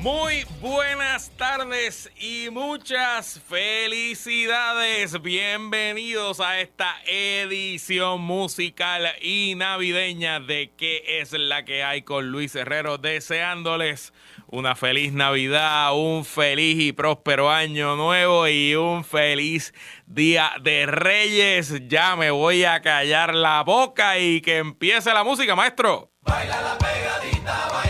Muy buenas tardes y muchas felicidades. Bienvenidos a esta edición musical y navideña de ¿Qué es la que hay con Luis Herrero? Deseándoles una feliz Navidad, un feliz y próspero año nuevo y un feliz día de Reyes. Ya me voy a callar la boca y que empiece la música, maestro. Baila la pegadita, baila.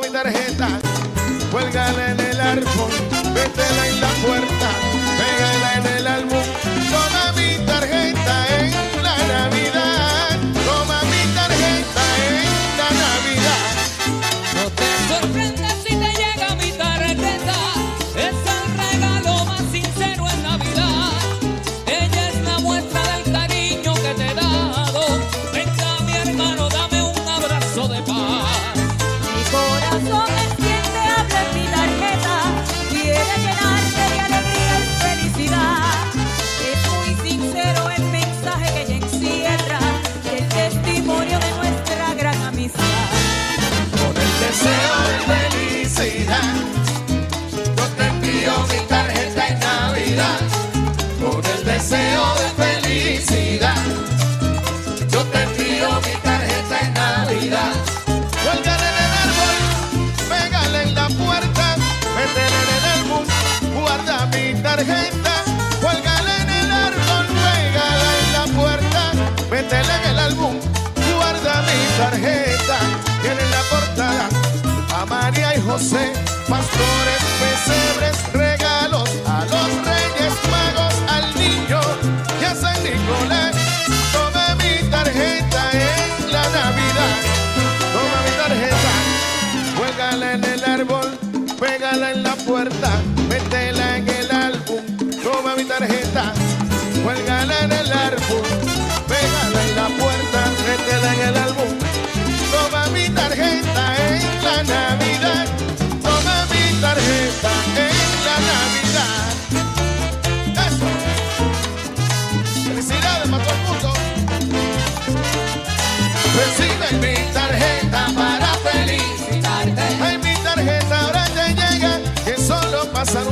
mi tarjeta, cuélgala en el árbol, métela en la puerta. say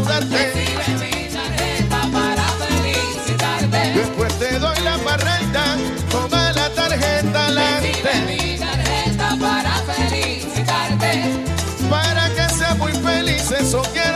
saludarte. para felicitarte. Después te doy la barreta, toma la tarjeta alante. mi tarjeta para felicitarte. Para que seas muy feliz, eso quiero.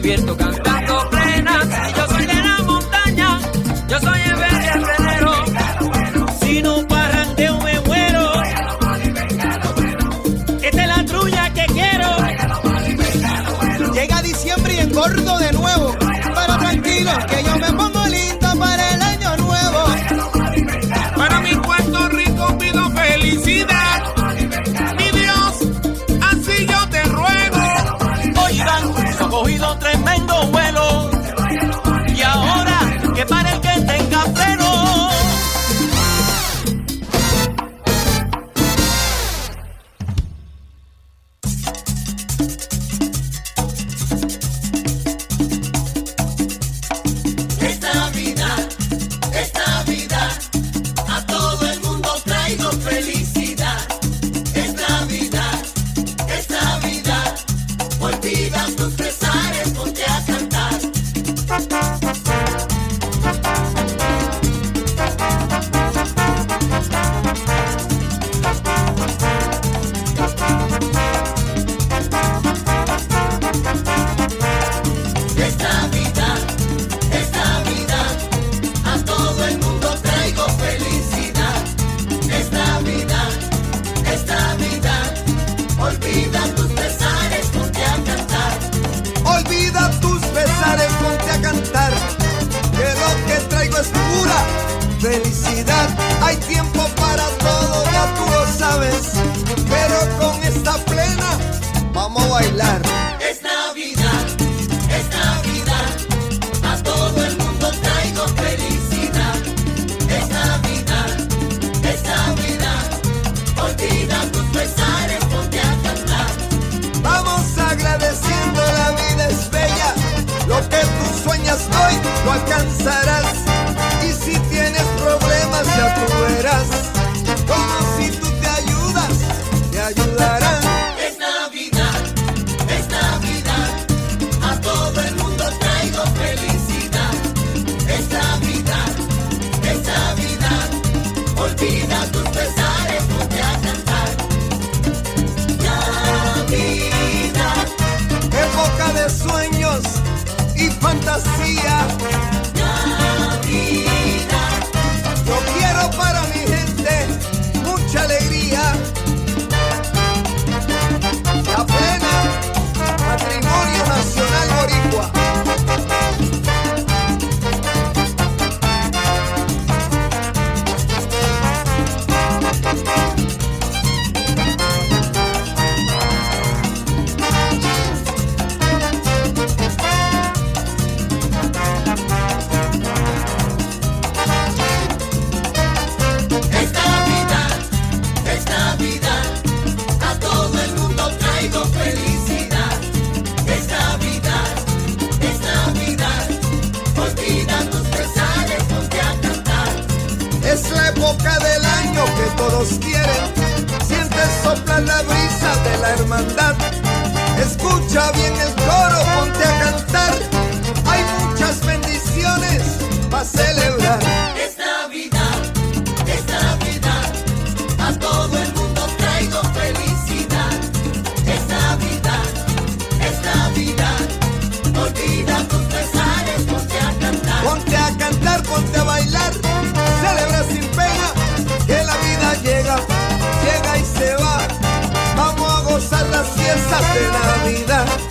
divierto cantando. Hay tiempo para todo, ya tú lo sabes. Pero con esta plena vamos a bailar. Es Navidad, es Navidad. A todo el mundo traigo felicidad. Es Navidad, es Navidad. Olvida tus pesares, ponte a cantar. Vamos agradeciendo, la vida es bella. Lo que tú sueñas hoy lo alcanzarás. Yeah. quieren. Sientes sopla la brisa de la hermandad. Escucha bien el coro, ponte a cantar. Hay muchas bendiciones para celebrar. Es Navidad, es Navidad. A todo el mundo traigo felicidad. Es Navidad, es Navidad. Olvida tus pesares, ponte a cantar. Ponte a cantar, ponte a piensas de la vida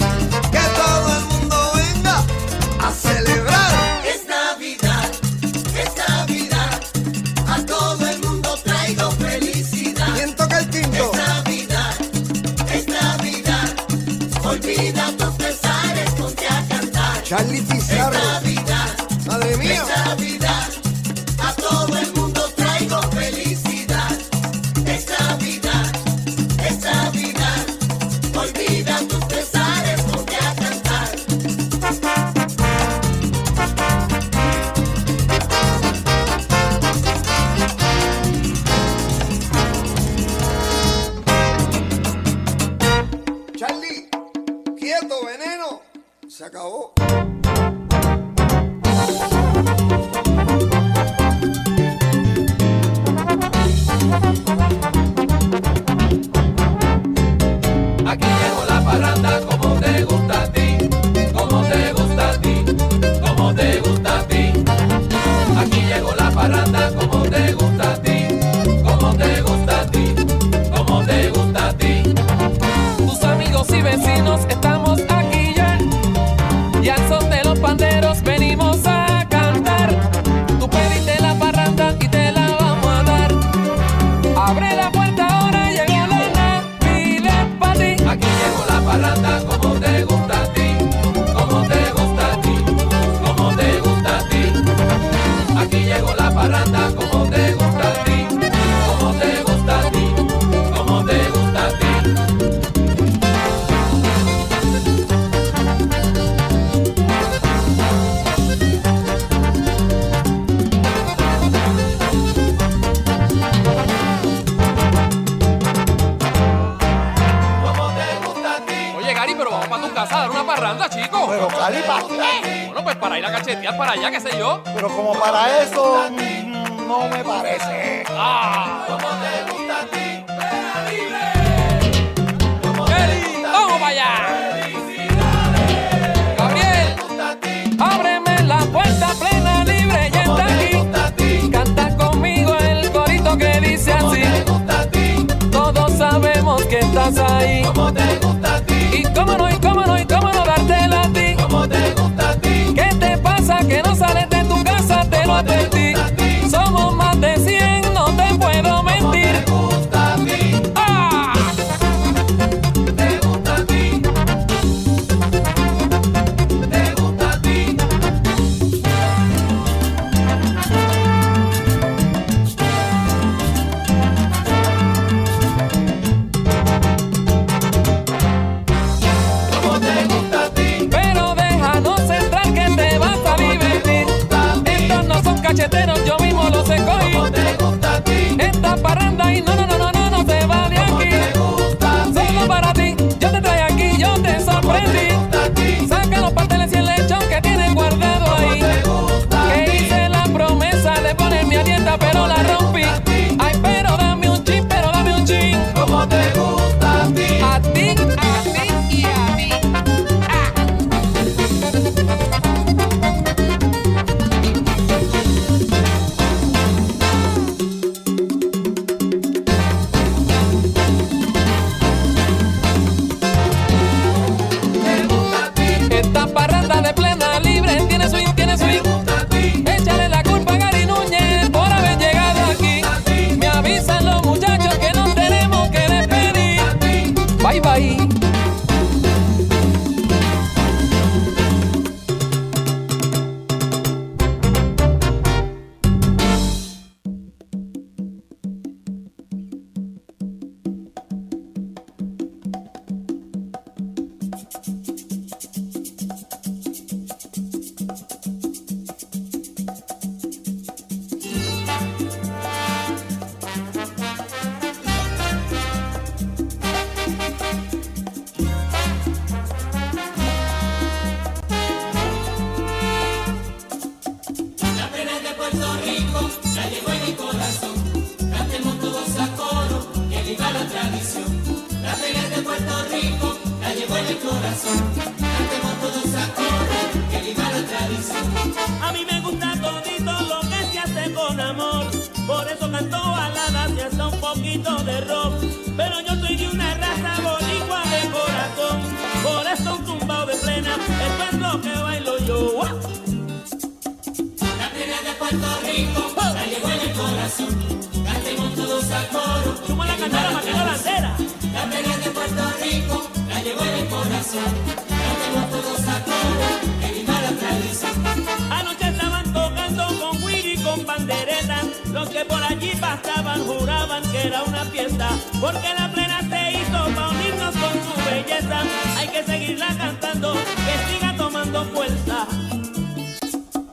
Anoche estaban tocando con Willy con pandereta. Los que por allí pasaban juraban que era una fiesta. Porque la plena se hizo para unirnos con su belleza. Hay que seguirla cantando, que siga tomando fuerza.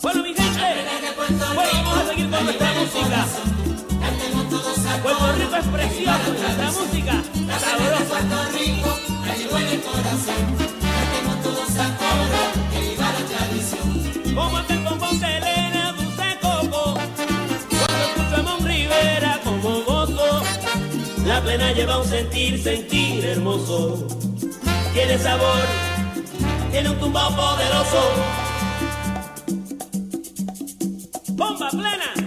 Bueno, mi gente, vamos a seguir con nuestra música. Puerto Rico es precioso, nuestra música sabrosa. La plena lleva un sentir, sentir hermoso. Tiene sabor, tiene un tumbao poderoso. Bomba plena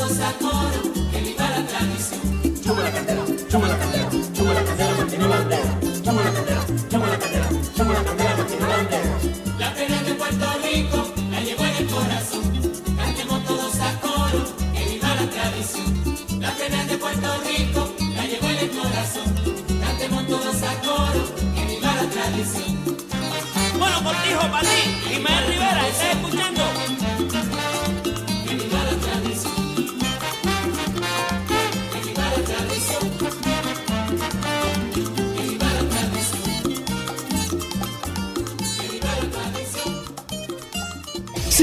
todos a coro, que viva la tradición. Chuma la candela, chuma la candela, chuma la candela, mantiene bandera. Chuma la candela, chuma la candela, chuma la candela, mantiene bandera. La pena de Puerto Rico la llevo en el corazón. Cantemos todos a coro, que viva la tradición. La pena de Puerto Rico la llevo en el corazón. Cantemos todos a coro, que viva la tradición. Bueno, cortijo para ti, Ismael Rivera, ¿estás escuchando?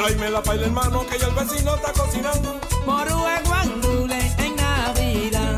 Tráeme la paila hermano que ya el vecino está cocinando. Morúa guandule en Navidad.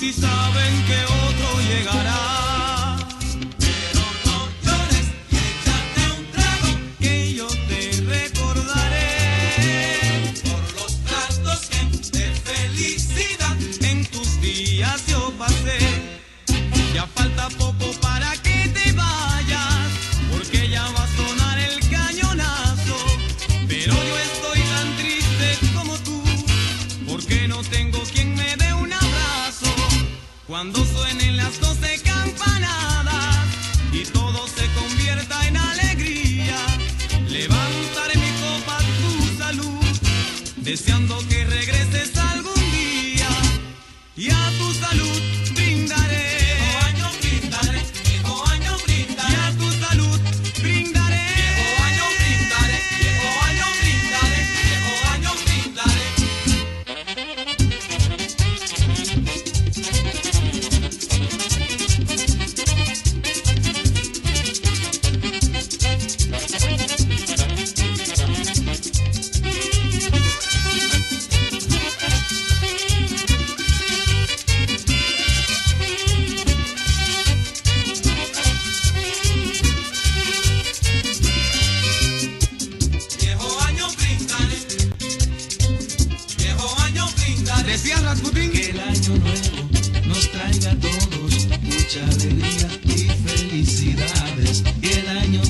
Si saben que otro Y el año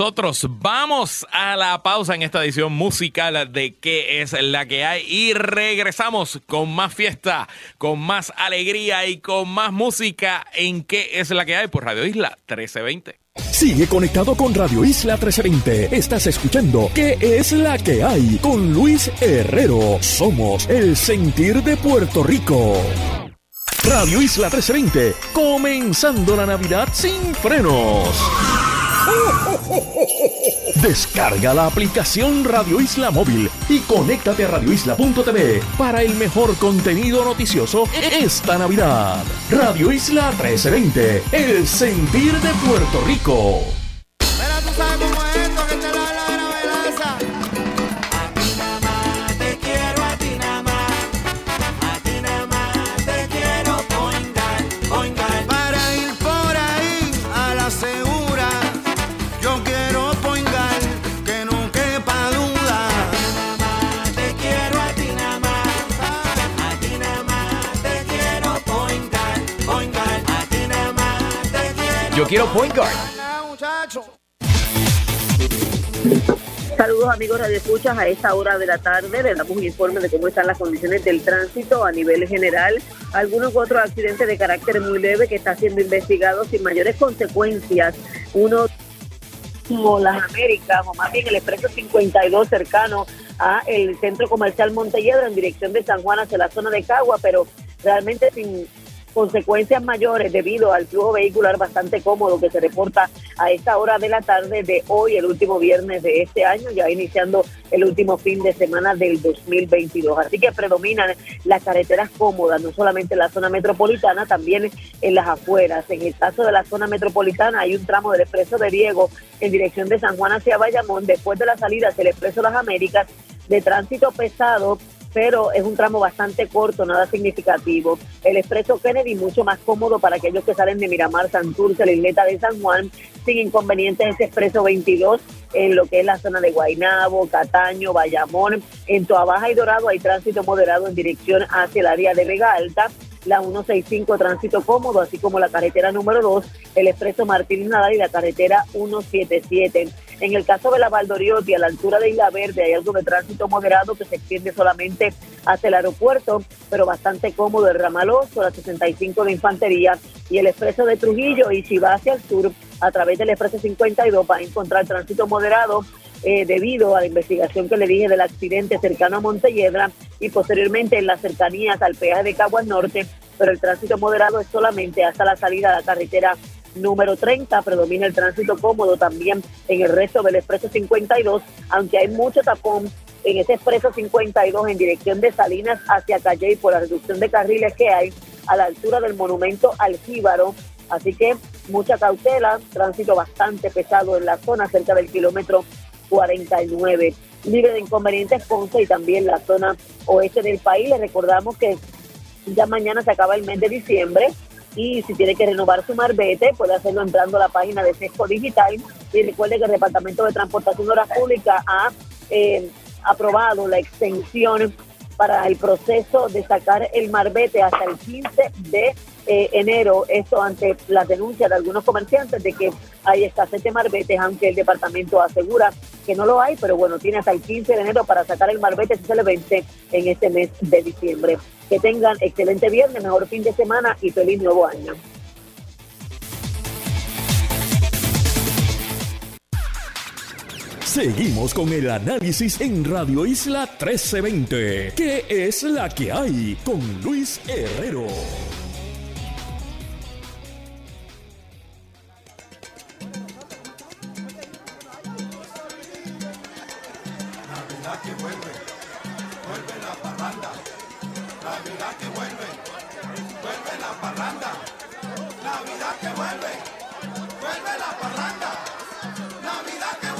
Nosotros vamos a la pausa en esta edición musical de qué es la que hay y regresamos con más fiesta, con más alegría y con más música en qué es la que hay por Radio Isla 1320. Sigue conectado con Radio Isla 1320. Estás escuchando ¿Qué es la que hay? Con Luis Herrero. Somos el sentir de Puerto Rico. Radio Isla 1320. Comenzando la Navidad sin frenos. Descarga la aplicación Radio Isla Móvil y conéctate a radioisla.tv para el mejor contenido noticioso esta Navidad. Radio Isla 1320, el sentir de Puerto Rico. Quiero. Point guard. Saludos amigos Radio Escuchas, a esta hora de la tarde le damos un informe de cómo están las condiciones del tránsito a nivel general. Algunos otros accidentes de carácter muy leve que está siendo investigado sin mayores consecuencias. Uno como las Américas, o más bien el expreso 52 cercano a el centro comercial Montelledro en dirección de San Juan hacia la zona de Cagua, pero realmente sin consecuencias mayores debido al flujo vehicular bastante cómodo que se reporta a esta hora de la tarde de hoy, el último viernes de este año, ya iniciando el último fin de semana del 2022. Así que predominan las carreteras cómodas, no solamente en la zona metropolitana, también en las afueras. En el caso de la zona metropolitana hay un tramo del expreso de Diego en dirección de San Juan hacia Bayamón, después de la salida hacia el expreso Las Américas, de tránsito pesado pero es un tramo bastante corto, nada significativo. El expreso Kennedy mucho más cómodo para aquellos que salen de Miramar, Santurce, la isleta de San Juan, sin inconvenientes ese expreso 22 en lo que es la zona de Guaynabo, Cataño, Bayamón. En Toa Baja y Dorado hay tránsito moderado en dirección hacia el área de Vega Alta la 165 tránsito cómodo, así como la carretera número 2, el expreso Martín Nadal y la carretera 177. En el caso de la Valdoriotti, a la altura de Isla Verde, hay algo de tránsito moderado que se extiende solamente hacia el aeropuerto, pero bastante cómodo el ramal 8, la 65 de Infantería y el expreso de Trujillo. Y si va hacia el sur, a través del expreso 52, va a encontrar tránsito moderado eh, debido a la investigación que le dije del accidente cercano a Montelledra y posteriormente en las cercanías al peaje de Caguas Norte pero el tránsito moderado es solamente hasta la salida a la carretera número 30. Predomina el tránsito cómodo también en el resto del expreso 52, aunque hay mucho tapón en ese expreso 52 en dirección de Salinas hacia Calle por la reducción de carriles que hay a la altura del monumento al Jíbaro. Así que mucha cautela, tránsito bastante pesado en la zona cerca del kilómetro 49. Libre de inconvenientes Ponce y también la zona oeste del país. Les recordamos que ya mañana se acaba el mes de diciembre y si tiene que renovar su marbete puede hacerlo entrando a la página de Sesco Digital y recuerde que el Departamento de Transportación de Obras Públicas ha eh, aprobado la extensión para el proceso de sacar el marbete hasta el 15 de eh, enero, esto ante la denuncia de algunos comerciantes de que hay escasez de marbetes, aunque el departamento asegura que no lo hay, pero bueno, tiene hasta el 15 de enero para sacar el marbete si se le vence en este mes de diciembre. Que tengan excelente viernes, mejor fin de semana y feliz nuevo año. Seguimos con el análisis en Radio Isla 1320. ¿Qué es la que hay? Con Luis Herrero. Navidad que vuelve, vuelve parranda. Navidad que vuelve, vuelve la parranda. Navidad que vuelve,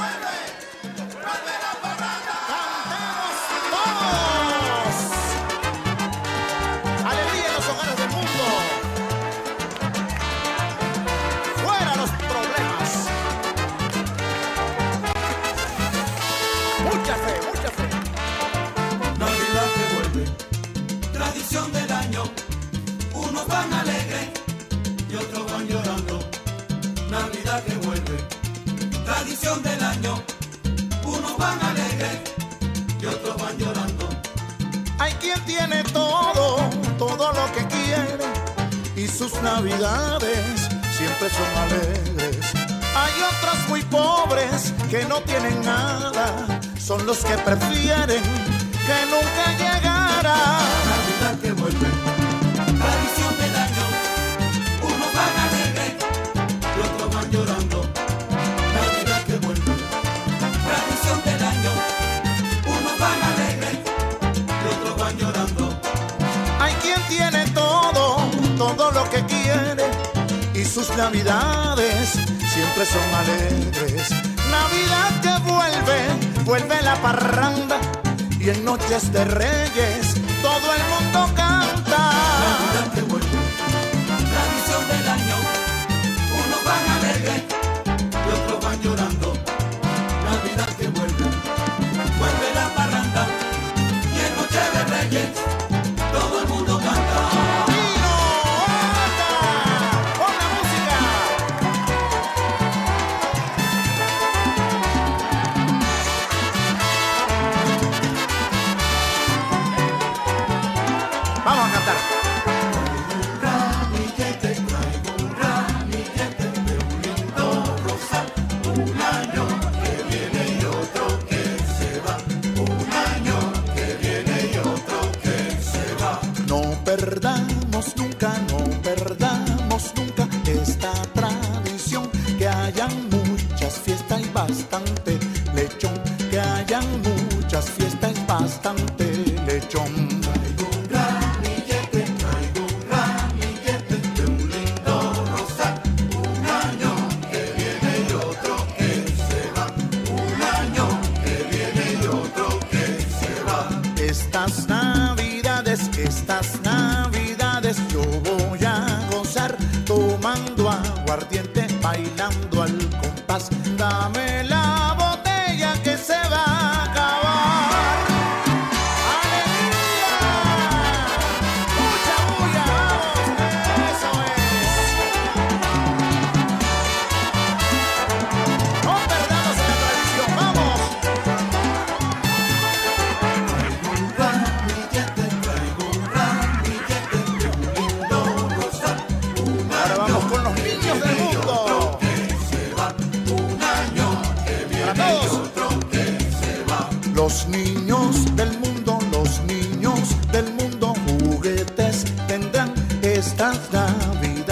son los que prefieren que nunca llegara. Navidad que vuelve, tradición del año. Unos van alegres y otros van llorando. Navidad que vuelve, tradición del año. Unos van alegres y otros van llorando. Hay quien tiene todo, todo lo que quiere y sus navidades siempre son alegres. Vuelve la parranda y en noches de reyes todo el mundo canta.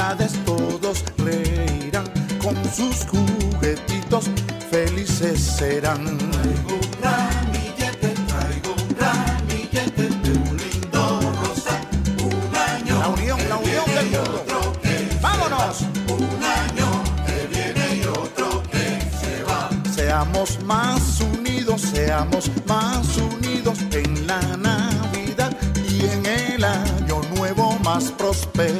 Navidades todos reirán, con sus juguetitos felices serán. Traigo un ramillete, traigo un ramillete de un lindo rosa. Un año. La unión, la unión que del viene y otro que ¡Vámonos! va. Un año que viene y otro que se va. Seamos más unidos, seamos más unidos en la Navidad y en el año nuevo más prosperidad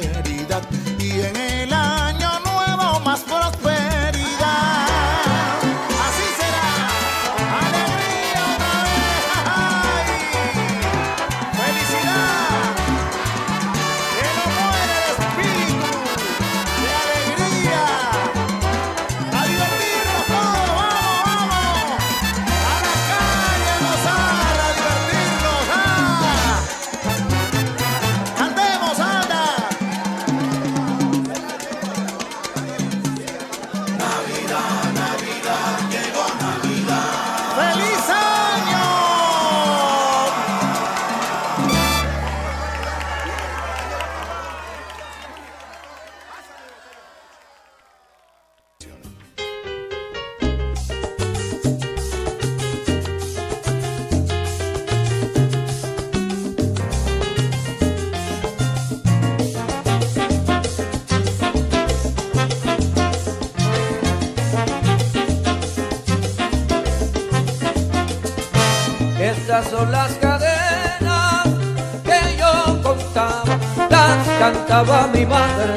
las cantaba mi madre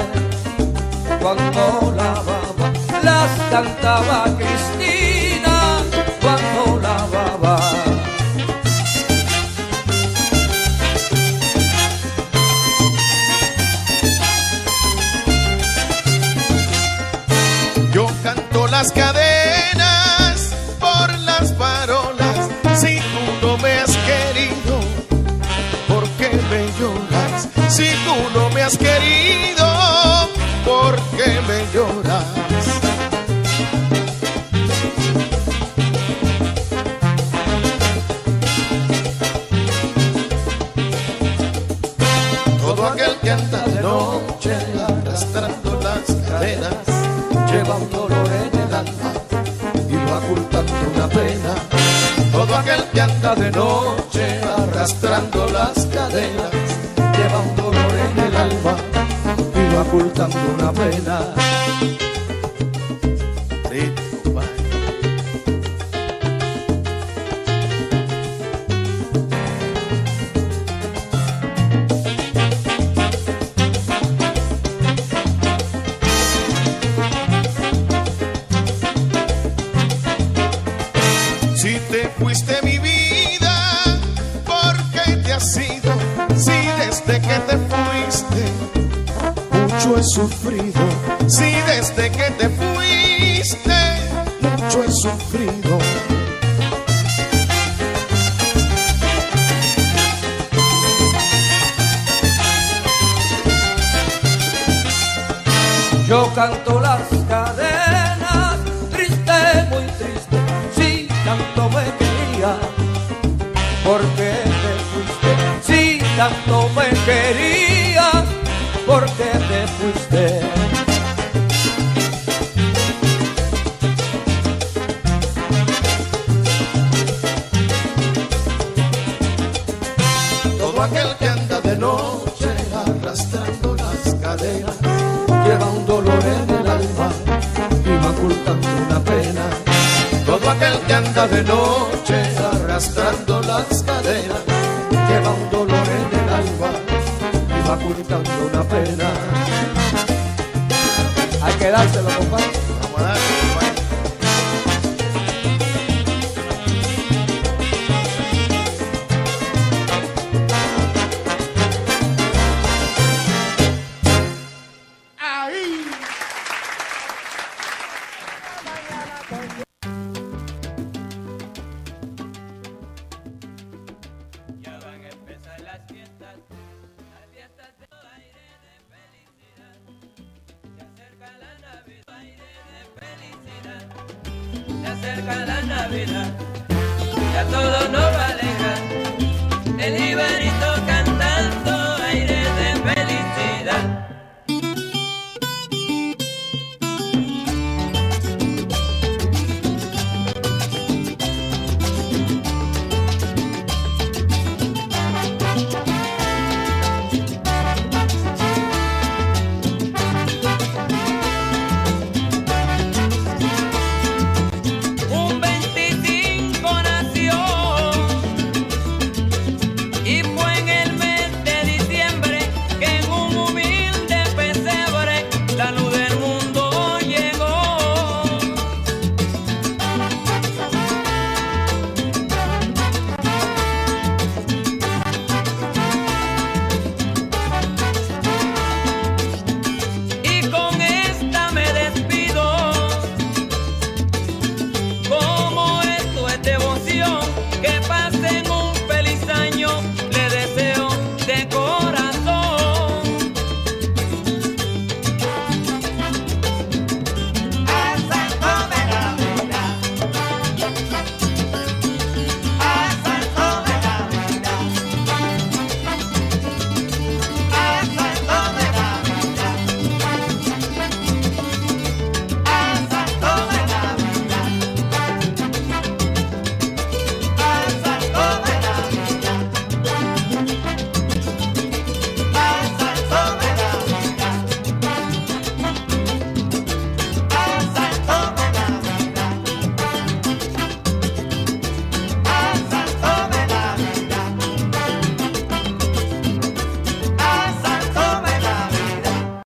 cuando lavaba, las cantaba Cristina cuando lavaba. Yo canto las cadenas no me has querido, ¿por qué me lloras? Todo aquel que anda de noche arrastrando las cadenas lleva un dolor en el alma y va ocultando una pena. Todo aquel que anda de noche arrastrando las cadenas ocultando una pena. Yo canto las cadenas, triste, muy triste, si tanto me quería, porque te fuiste, si tanto me querías, porque te fuiste. Anda de noche arrastrando las cadenas lleva un dolor en el alma y va ocultando una pena. Hay que dárselo, compadre. Vamos a darle,